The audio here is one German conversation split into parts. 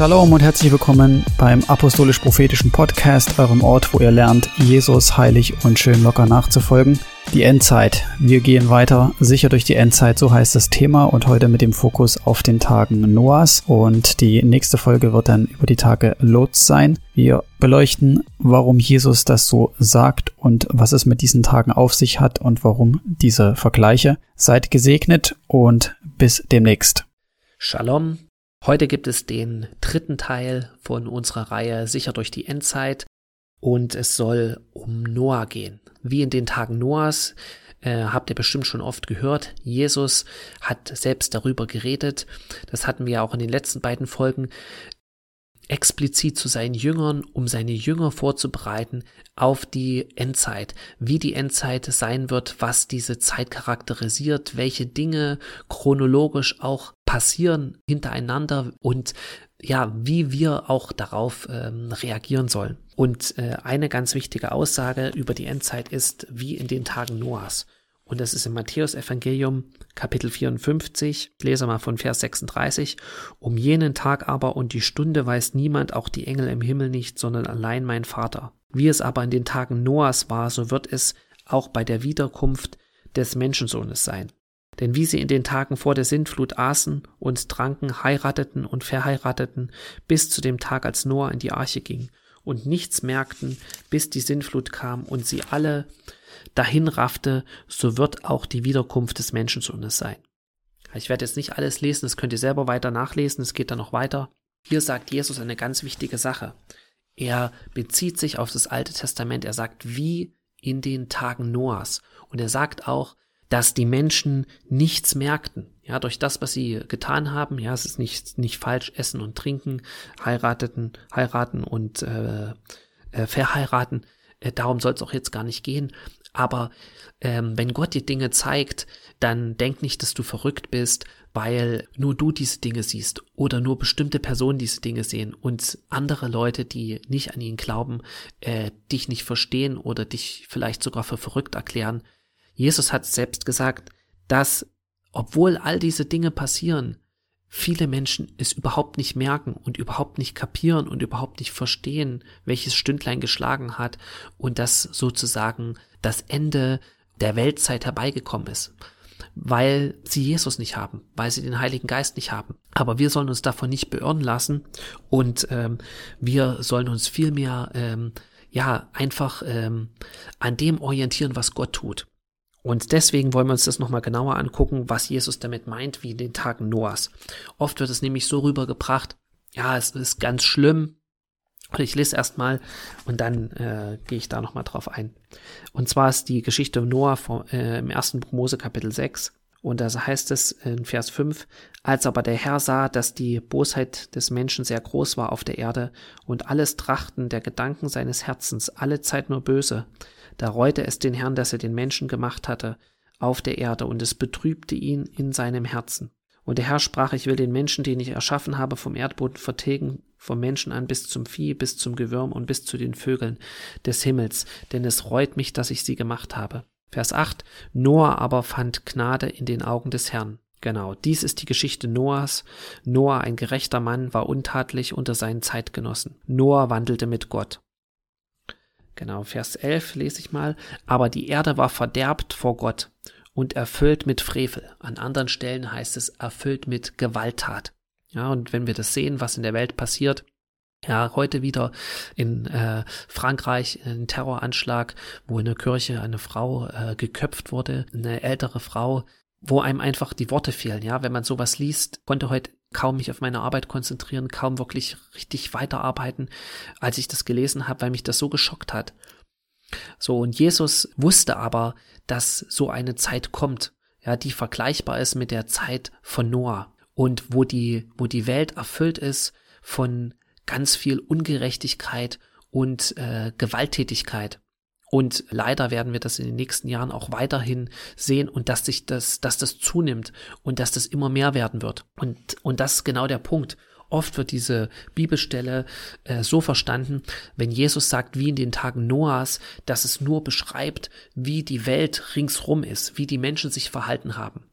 Shalom und herzlich willkommen beim Apostolisch-Prophetischen Podcast, eurem Ort, wo ihr lernt, Jesus heilig und schön locker nachzufolgen. Die Endzeit. Wir gehen weiter sicher durch die Endzeit, so heißt das Thema und heute mit dem Fokus auf den Tagen Noahs und die nächste Folge wird dann über die Tage Lots sein. Wir beleuchten, warum Jesus das so sagt und was es mit diesen Tagen auf sich hat und warum diese Vergleiche. Seid gesegnet und bis demnächst. Shalom. Heute gibt es den dritten Teil von unserer Reihe Sicher durch die Endzeit und es soll um Noah gehen. Wie in den Tagen Noahs äh, habt ihr bestimmt schon oft gehört. Jesus hat selbst darüber geredet. Das hatten wir auch in den letzten beiden Folgen explizit zu seinen Jüngern, um seine Jünger vorzubereiten auf die Endzeit, wie die Endzeit sein wird, was diese Zeit charakterisiert, welche Dinge chronologisch auch passieren hintereinander und ja, wie wir auch darauf ähm, reagieren sollen. Und äh, eine ganz wichtige Aussage über die Endzeit ist, wie in den Tagen Noahs. Und das ist im Matthäus-Evangelium, Kapitel 54, ich lese mal von Vers 36. Um jenen Tag aber und die Stunde weiß niemand, auch die Engel im Himmel nicht, sondern allein mein Vater. Wie es aber in den Tagen Noahs war, so wird es auch bei der Wiederkunft des Menschensohnes sein. Denn wie sie in den Tagen vor der Sintflut aßen und tranken, heirateten und verheirateten, bis zu dem Tag, als Noah in die Arche ging, und nichts merkten, bis die Sintflut kam und sie alle dahin raffte, so wird auch die Wiederkunft des Menschensohnes sein. Ich werde jetzt nicht alles lesen, das könnt ihr selber weiter nachlesen, es geht dann noch weiter. Hier sagt Jesus eine ganz wichtige Sache. Er bezieht sich auf das Alte Testament, er sagt, wie in den Tagen Noahs. Und er sagt auch, dass die Menschen nichts merkten. Ja, durch das, was sie getan haben, ja, es ist nicht, nicht falsch, essen und trinken, heirateten, heiraten und äh, äh, verheiraten. Äh, darum soll es auch jetzt gar nicht gehen. Aber ähm, wenn Gott dir Dinge zeigt, dann denk nicht, dass du verrückt bist, weil nur du diese Dinge siehst oder nur bestimmte Personen diese Dinge sehen und andere Leute, die nicht an ihn glauben, äh, dich nicht verstehen oder dich vielleicht sogar für verrückt erklären. Jesus hat selbst gesagt, dass, obwohl all diese Dinge passieren, viele Menschen es überhaupt nicht merken und überhaupt nicht kapieren und überhaupt nicht verstehen, welches Stündlein geschlagen hat und dass sozusagen das Ende der Weltzeit herbeigekommen ist, weil sie Jesus nicht haben, weil sie den Heiligen Geist nicht haben. Aber wir sollen uns davon nicht beirren lassen und ähm, wir sollen uns vielmehr ähm, ja einfach ähm, an dem orientieren, was Gott tut. Und deswegen wollen wir uns das nochmal genauer angucken, was Jesus damit meint, wie in den Tagen Noahs. Oft wird es nämlich so rübergebracht, ja, es ist ganz schlimm. Ich lese erstmal und dann äh, gehe ich da nochmal drauf ein. Und zwar ist die Geschichte Noah vom, äh, im ersten Mose Kapitel 6. Und da heißt es in Vers 5, als aber der Herr sah, dass die Bosheit des Menschen sehr groß war auf der Erde und alles Trachten der Gedanken seines Herzens alle Zeit nur böse, da reute es den Herrn, dass er den Menschen gemacht hatte auf der Erde, und es betrübte ihn in seinem Herzen. Und der Herr sprach, ich will den Menschen, den ich erschaffen habe, vom Erdboden vertilgen, vom Menschen an bis zum Vieh, bis zum Gewürm und bis zu den Vögeln des Himmels, denn es reut mich, dass ich sie gemacht habe. Vers 8. Noah aber fand Gnade in den Augen des Herrn. Genau, dies ist die Geschichte Noahs. Noah, ein gerechter Mann, war untatlich unter seinen Zeitgenossen. Noah wandelte mit Gott. Genau, Vers 11 lese ich mal. Aber die Erde war verderbt vor Gott und erfüllt mit Frevel. An anderen Stellen heißt es erfüllt mit Gewalttat. Ja, und wenn wir das sehen, was in der Welt passiert, ja, heute wieder in äh, Frankreich ein Terroranschlag, wo in der Kirche eine Frau äh, geköpft wurde, eine ältere Frau, wo einem einfach die Worte fehlen. Ja, wenn man sowas liest, konnte heute kaum mich auf meine Arbeit konzentrieren, kaum wirklich richtig weiterarbeiten, als ich das gelesen habe, weil mich das so geschockt hat. So, und Jesus wusste aber, dass so eine Zeit kommt, ja, die vergleichbar ist mit der Zeit von Noah und wo die, wo die Welt erfüllt ist von ganz viel Ungerechtigkeit und äh, Gewalttätigkeit. Und leider werden wir das in den nächsten Jahren auch weiterhin sehen und dass sich das, dass das zunimmt und dass das immer mehr werden wird. Und, und das ist genau der Punkt. Oft wird diese Bibelstelle äh, so verstanden, wenn Jesus sagt, wie in den Tagen Noahs, dass es nur beschreibt, wie die Welt ringsrum ist, wie die Menschen sich verhalten haben.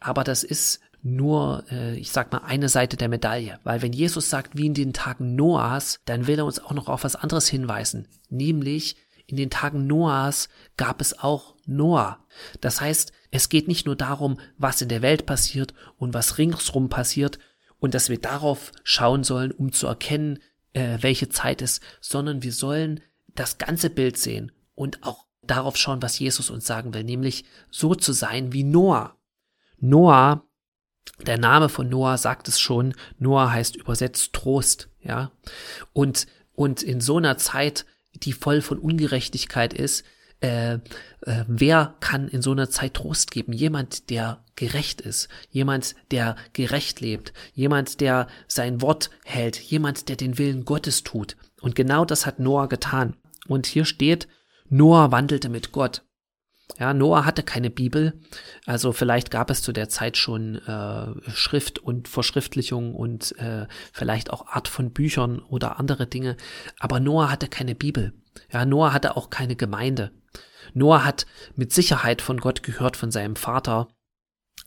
Aber das ist nur, äh, ich sag mal, eine Seite der Medaille. Weil wenn Jesus sagt, wie in den Tagen Noahs, dann will er uns auch noch auf was anderes hinweisen. Nämlich, in den Tagen Noahs gab es auch Noah. Das heißt, es geht nicht nur darum, was in der Welt passiert und was ringsrum passiert und dass wir darauf schauen sollen, um zu erkennen, äh, welche Zeit ist, sondern wir sollen das ganze Bild sehen und auch darauf schauen, was Jesus uns sagen will, nämlich so zu sein wie Noah. Noah, der Name von Noah sagt es schon, Noah heißt übersetzt Trost, ja. Und, und in so einer Zeit, die voll von Ungerechtigkeit ist, äh, äh, wer kann in so einer Zeit Trost geben? Jemand, der gerecht ist, jemand, der gerecht lebt, jemand, der sein Wort hält, jemand, der den Willen Gottes tut. Und genau das hat Noah getan. Und hier steht, Noah wandelte mit Gott. Ja, Noah hatte keine Bibel, also vielleicht gab es zu der Zeit schon äh, Schrift und Verschriftlichung und äh, vielleicht auch Art von Büchern oder andere Dinge, aber Noah hatte keine Bibel. Ja, Noah hatte auch keine Gemeinde. Noah hat mit Sicherheit von Gott gehört, von seinem Vater,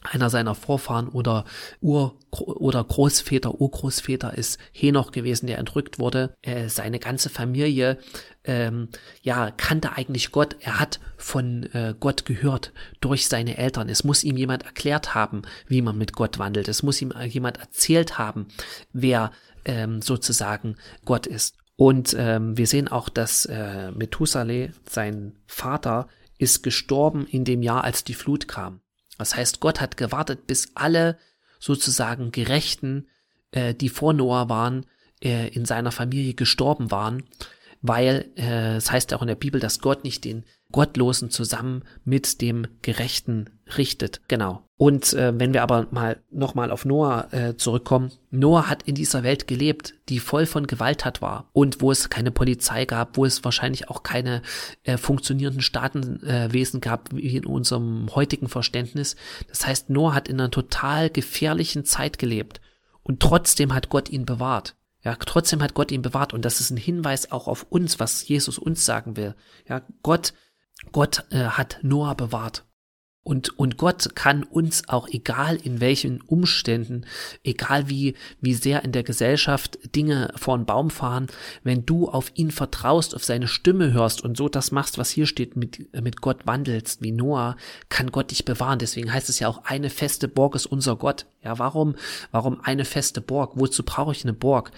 einer seiner Vorfahren oder Ur- oder Großväter, Urgroßväter ist Henoch gewesen, der entrückt wurde. Äh, seine ganze Familie, ähm, ja, kannte eigentlich Gott. Er hat von äh, Gott gehört durch seine Eltern. Es muss ihm jemand erklärt haben, wie man mit Gott wandelt. Es muss ihm jemand erzählt haben, wer ähm, sozusagen Gott ist. Und ähm, wir sehen auch, dass äh, Methusaleh, sein Vater, ist gestorben in dem Jahr, als die Flut kam. Das heißt, Gott hat gewartet, bis alle sozusagen Gerechten, äh, die vor Noah waren, äh, in seiner Familie gestorben waren, weil äh, es heißt auch in der Bibel, dass Gott nicht den Gottlosen zusammen mit dem Gerechten richtet. Genau. Und äh, wenn wir aber mal nochmal auf Noah äh, zurückkommen, Noah hat in dieser Welt gelebt, die voll von Gewalt hat war und wo es keine Polizei gab, wo es wahrscheinlich auch keine äh, funktionierenden Staatenwesen äh, gab, wie in unserem heutigen Verständnis. Das heißt, Noah hat in einer total gefährlichen Zeit gelebt und trotzdem hat Gott ihn bewahrt. Ja, trotzdem hat Gott ihn bewahrt und das ist ein Hinweis auch auf uns, was Jesus uns sagen will. Ja, Gott Gott äh, hat Noah bewahrt. Und, und Gott kann uns auch, egal in welchen Umständen, egal wie, wie sehr in der Gesellschaft Dinge vor den Baum fahren, wenn du auf ihn vertraust, auf seine Stimme hörst und so das machst, was hier steht, mit, mit Gott wandelst, wie Noah, kann Gott dich bewahren. Deswegen heißt es ja auch, eine feste Burg ist unser Gott. Ja, warum, warum eine feste Burg? Wozu brauche ich eine Burg?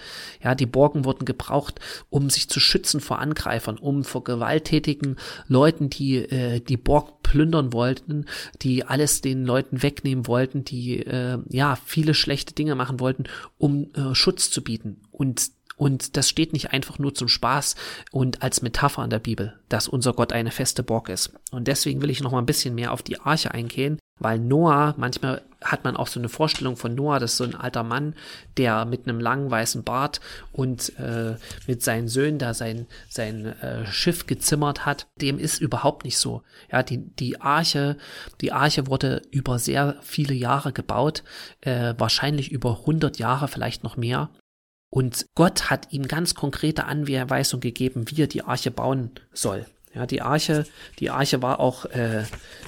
Ja, die Burgen wurden gebraucht, um sich zu schützen vor Angreifern, um vor gewalttätigen Leuten, die äh, die Burg plündern wollten, die alles den Leuten wegnehmen wollten, die äh, ja viele schlechte Dinge machen wollten, um äh, Schutz zu bieten. Und und das steht nicht einfach nur zum Spaß und als Metapher in der Bibel, dass unser Gott eine feste Burg ist. Und deswegen will ich noch mal ein bisschen mehr auf die Arche eingehen, weil Noah, manchmal hat man auch so eine Vorstellung von Noah, das ist so ein alter Mann, der mit einem langen weißen Bart und äh, mit seinen Söhnen da sein, sein äh, Schiff gezimmert hat. Dem ist überhaupt nicht so. Ja, die, die Arche, die Arche wurde über sehr viele Jahre gebaut, äh, wahrscheinlich über 100 Jahre, vielleicht noch mehr. Und Gott hat ihm ganz konkrete Anweisungen gegeben, wie er die Arche bauen soll. Ja, die Arche, die Arche war auch, äh,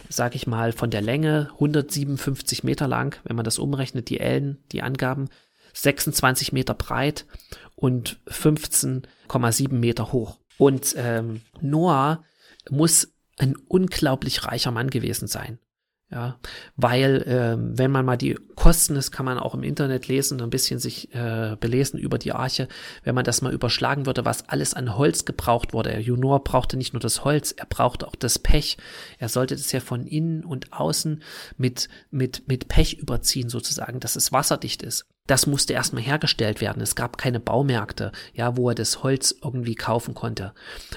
sag ich mal, von der Länge 157 Meter lang, wenn man das umrechnet, die Ellen, die Angaben, 26 Meter breit und 15,7 Meter hoch. Und ähm, Noah muss ein unglaublich reicher Mann gewesen sein. Ja, weil ähm, wenn man mal die Kosten, das kann man auch im Internet lesen, ein bisschen sich äh, belesen über die Arche, wenn man das mal überschlagen würde, was alles an Holz gebraucht wurde. Der Junior brauchte nicht nur das Holz, er brauchte auch das Pech. Er sollte das ja von innen und außen mit, mit, mit Pech überziehen sozusagen, dass es wasserdicht ist. Das musste erstmal hergestellt werden. Es gab keine Baumärkte, ja, wo er das Holz irgendwie kaufen konnte.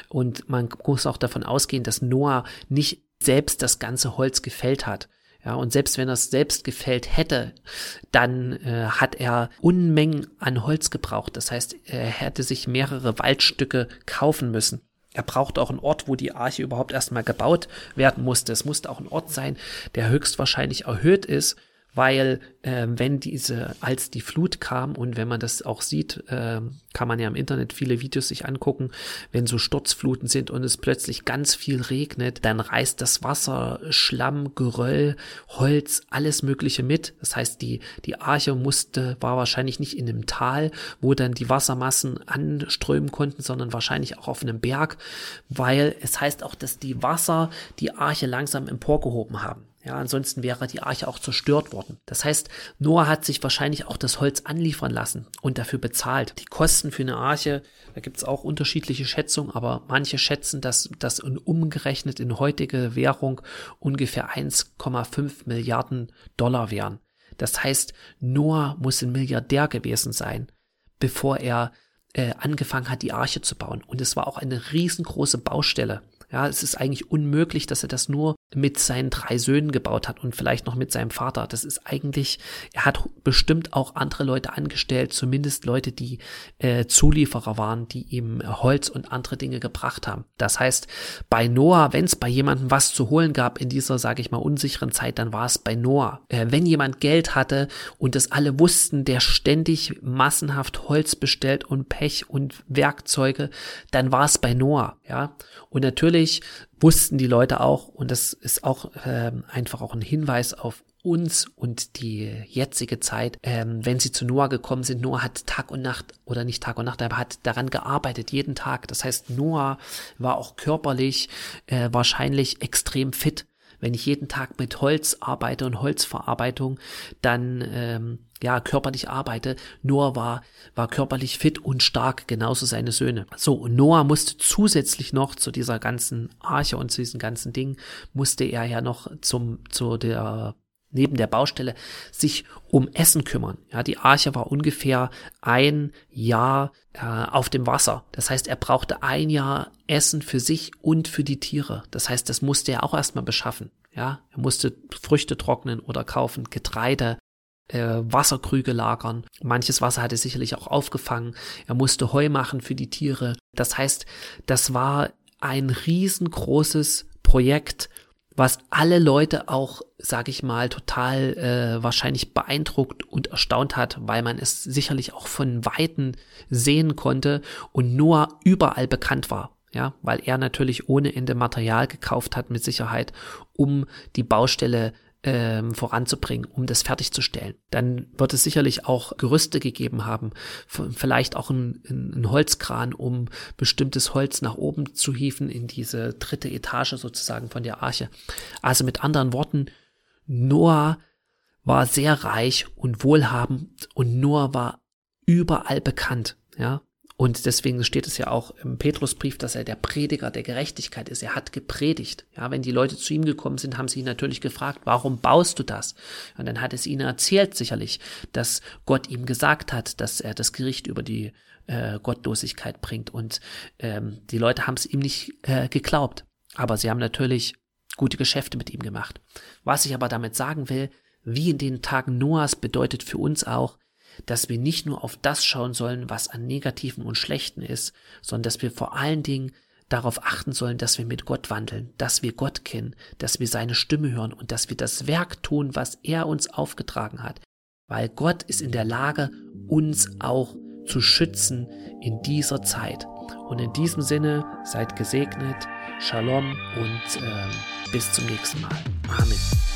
Und man muss auch davon ausgehen, dass Noah nicht selbst das ganze Holz gefällt hat. Ja, und selbst wenn er es selbst gefällt hätte, dann äh, hat er Unmengen an Holz gebraucht. Das heißt, er hätte sich mehrere Waldstücke kaufen müssen. Er braucht auch einen Ort, wo die Arche überhaupt erstmal gebaut werden musste. Es musste auch ein Ort sein, der höchstwahrscheinlich erhöht ist weil äh, wenn diese, als die Flut kam und wenn man das auch sieht, äh, kann man ja im Internet viele Videos sich angucken, wenn so Sturzfluten sind und es plötzlich ganz viel regnet, dann reißt das Wasser, Schlamm, Geröll, Holz, alles Mögliche mit. Das heißt, die, die Arche musste, war wahrscheinlich nicht in einem Tal, wo dann die Wassermassen anströmen konnten, sondern wahrscheinlich auch auf einem Berg, weil es heißt auch, dass die Wasser die Arche langsam emporgehoben haben. Ja, ansonsten wäre die Arche auch zerstört worden. Das heißt, Noah hat sich wahrscheinlich auch das Holz anliefern lassen und dafür bezahlt. Die Kosten für eine Arche, da gibt es auch unterschiedliche Schätzungen, aber manche schätzen, dass das umgerechnet in heutige Währung ungefähr 1,5 Milliarden Dollar wären. Das heißt, Noah muss ein Milliardär gewesen sein, bevor er äh, angefangen hat, die Arche zu bauen. Und es war auch eine riesengroße Baustelle. Ja, es ist eigentlich unmöglich, dass er das nur mit seinen drei Söhnen gebaut hat und vielleicht noch mit seinem Vater. Das ist eigentlich, er hat bestimmt auch andere Leute angestellt, zumindest Leute, die äh, Zulieferer waren, die ihm Holz und andere Dinge gebracht haben. Das heißt, bei Noah, wenn es bei jemandem was zu holen gab in dieser, sage ich mal, unsicheren Zeit, dann war es bei Noah. Äh, wenn jemand Geld hatte und das alle wussten, der ständig massenhaft Holz bestellt und Pech und Werkzeuge, dann war es bei Noah. Ja, und natürlich wussten die Leute auch, und das ist auch ähm, einfach auch ein Hinweis auf uns und die jetzige Zeit, ähm, wenn sie zu Noah gekommen sind, Noah hat Tag und Nacht, oder nicht Tag und Nacht, aber hat daran gearbeitet, jeden Tag. Das heißt, Noah war auch körperlich äh, wahrscheinlich extrem fit wenn ich jeden Tag mit Holz arbeite und Holzverarbeitung dann ähm, ja körperlich arbeite, Noah war, war körperlich fit und stark, genauso seine Söhne. So, und Noah musste zusätzlich noch zu dieser ganzen Arche und zu diesen ganzen Dingen, musste er ja noch zum, zu der neben der Baustelle sich um Essen kümmern. Ja, die Arche war ungefähr ein Jahr äh, auf dem Wasser. Das heißt, er brauchte ein Jahr Essen für sich und für die Tiere. Das heißt, das musste er auch erstmal beschaffen. Ja, er musste Früchte trocknen oder kaufen, Getreide, äh, Wasserkrüge lagern. Manches Wasser hatte sicherlich auch aufgefangen. Er musste Heu machen für die Tiere. Das heißt, das war ein riesengroßes Projekt, was alle Leute auch, sag ich mal, total äh, wahrscheinlich beeindruckt und erstaunt hat, weil man es sicherlich auch von Weitem sehen konnte und nur überall bekannt war ja, weil er natürlich ohne Ende Material gekauft hat mit Sicherheit, um die Baustelle ähm, voranzubringen, um das fertigzustellen. Dann wird es sicherlich auch Gerüste gegeben haben, vielleicht auch ein, ein, Holzkran, um bestimmtes Holz nach oben zu hieven in diese dritte Etage sozusagen von der Arche. Also mit anderen Worten, Noah war sehr reich und wohlhabend und Noah war überall bekannt, ja. Und deswegen steht es ja auch im Petrusbrief, dass er der Prediger der Gerechtigkeit ist. Er hat gepredigt. Ja, wenn die Leute zu ihm gekommen sind, haben sie ihn natürlich gefragt, warum baust du das? Und dann hat es ihnen erzählt, sicherlich, dass Gott ihm gesagt hat, dass er das Gericht über die äh, Gottlosigkeit bringt. Und ähm, die Leute haben es ihm nicht äh, geglaubt. Aber sie haben natürlich gute Geschäfte mit ihm gemacht. Was ich aber damit sagen will, wie in den Tagen Noahs bedeutet für uns auch, dass wir nicht nur auf das schauen sollen, was an Negativen und Schlechten ist, sondern dass wir vor allen Dingen darauf achten sollen, dass wir mit Gott wandeln, dass wir Gott kennen, dass wir seine Stimme hören und dass wir das Werk tun, was er uns aufgetragen hat. Weil Gott ist in der Lage, uns auch zu schützen in dieser Zeit. Und in diesem Sinne seid gesegnet, Shalom und äh, bis zum nächsten Mal. Amen.